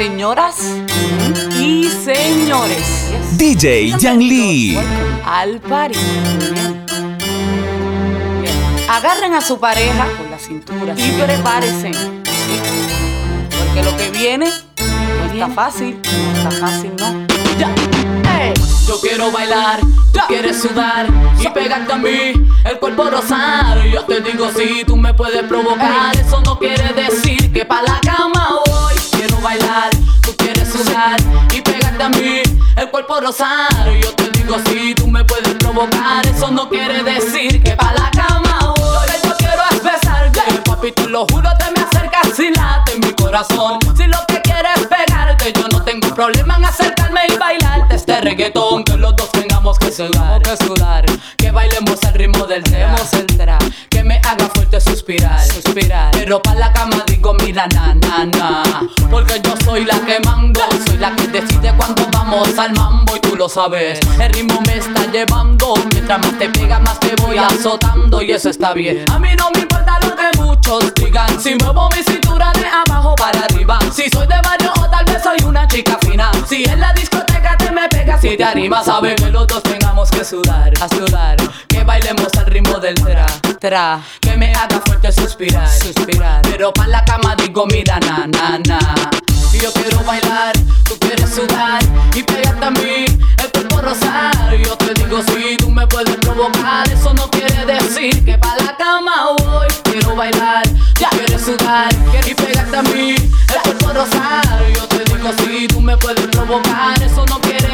Señoras y señores. DJ Yang Lee. Al party. Agarren a su pareja con la cintura y prepárense. Porque lo que viene no está fácil. No está fácil, ¿no? Yo quiero bailar, tú quieres sudar y pegarte a mí, el cuerpo rosar. Yo te digo si tú me puedes provocar, eso no quiere decir que pa' la cama bailar, tú quieres sudar y pegarte a mí, el cuerpo rosar. Yo te digo si tú me puedes provocar, eso no quiere decir que pa' la cama voy. Lo que yo quiero es besarte, papi, te lo juro, te me acercas y late mi corazón. Si lo que quieres es pegarte, yo no tengo problema en acercarme y bailarte este reggaetón. Que los dos que sudar, que sudar. Que bailemos al ritmo del tema, el tra. Que me haga fuerte suspirar, suspirar. Pero pa' la cama digo, mira, na, na, na. Porque yo soy la que mando, soy la que decide cuando vamos al mambo y tú lo sabes. El ritmo me está llevando, mientras más te pega, más te voy azotando y eso está bien. A mí no me importa lo si muevo mi cintura de abajo para arriba. Si soy de barrio o tal vez soy una chica fina. Si en la discoteca te me pegas y te animas, sabe que los dos tengamos que sudar, a sudar. Que bailemos al ritmo del tra, tra. Que me haga fuerte suspirar, suspirar. Pero pa' la cama digo, mira, na, na, na. Yo quiero bailar, tú quieres sudar y pegarte a mí, el cuerpo rosar. Yo te digo, si tú me puedes provocar, eso no quiere decir que pa' la cama voy. Quiero bailar, ya quieres sudar y pegarte a mí, el cuerpo rosar. Yo te digo, si tú me puedes provocar, eso no quiere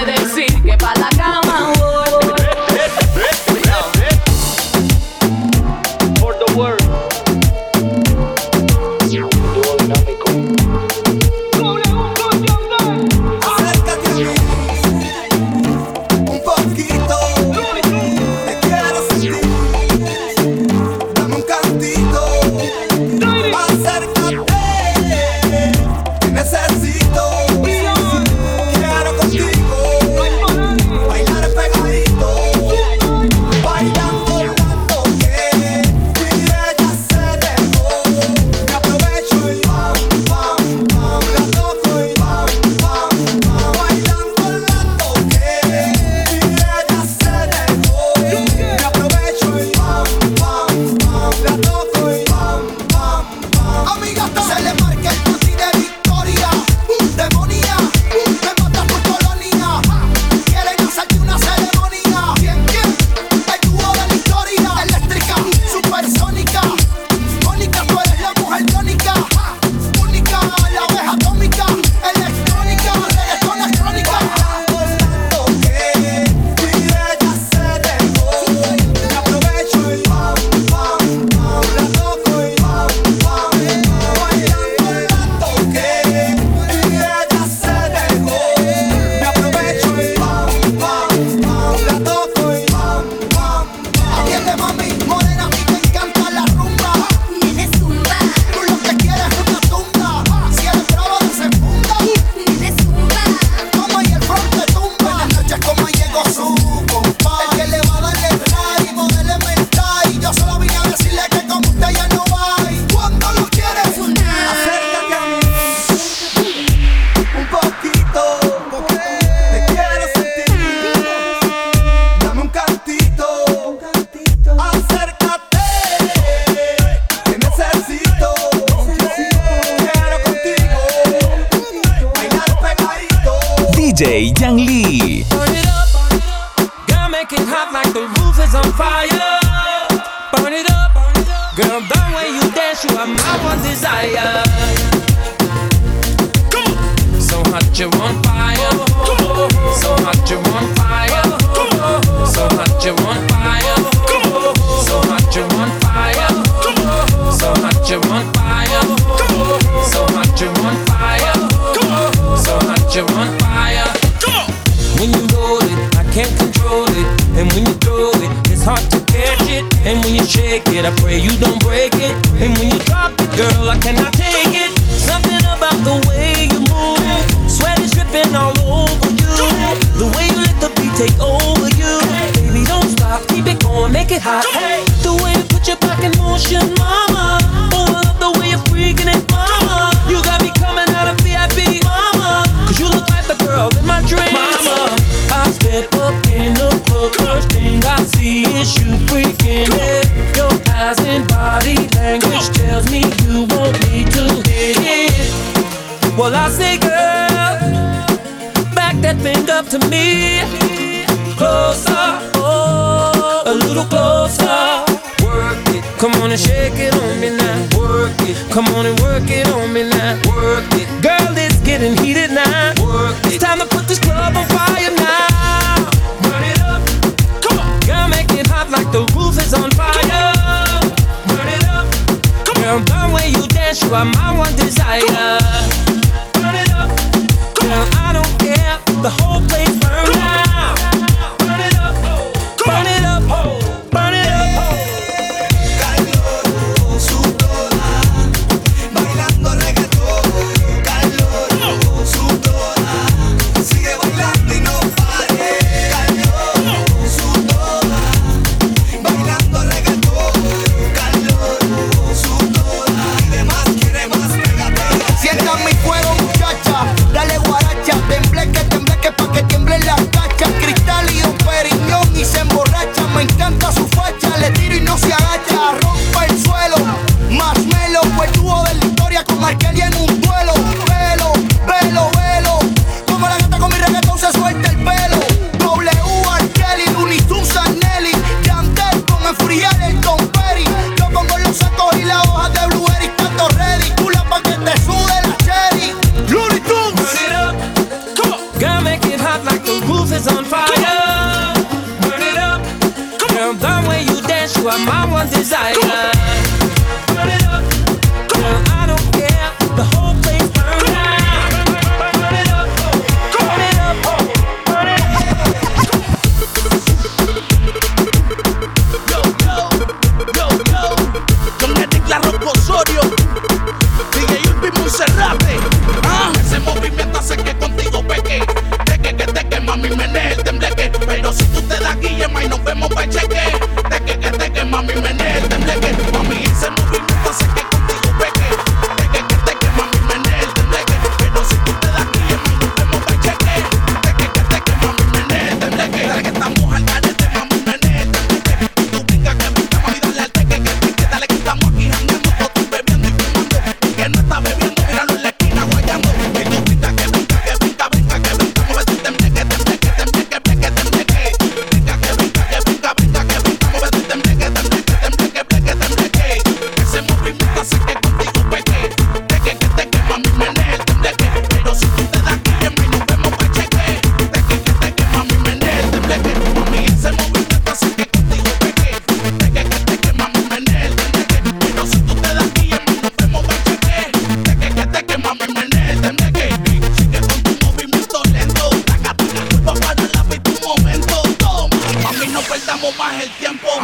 DJ Yang Lee. Burn it up, girl, make it hot like the roof is on fire. Burn it up, girl, the way you dance, you are my one desire. So hot you're on fire, so hot you're on fire, so hot you're on fire, I pray you don't break it. And when you drop it, girl, I cannot take it. Something about the way you move it. Sweat is dripping all over you. The way you let the beat take over you. Baby, don't stop, keep it going, make it hot. The way you put your back in motion, mama. Oh, I love the way you're freaking it, mama. You got me coming out of VIP, mama. Cause you look like the girl in my dreams, mama. I step up in the club, first thing I see is you freaking it body language tells me you want me to hit it. Well, I say, girl, back that thing up to me. Closer, oh, a little closer. Work it, come on and shake it on me now. Work it, come on and work it on me now. Work it, girl, it's getting heated now. Work it, it's time to put this club on fire. I'm my one desire.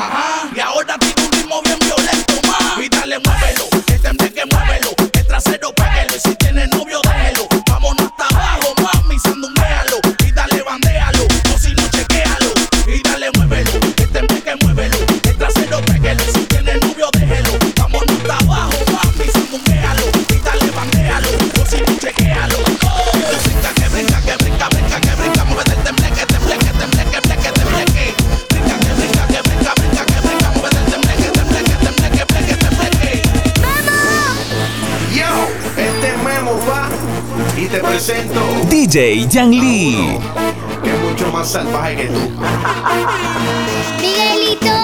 Ajá. Y ahora DJ Yang Lee. Que mucho más salvaje que tú. Miguelito.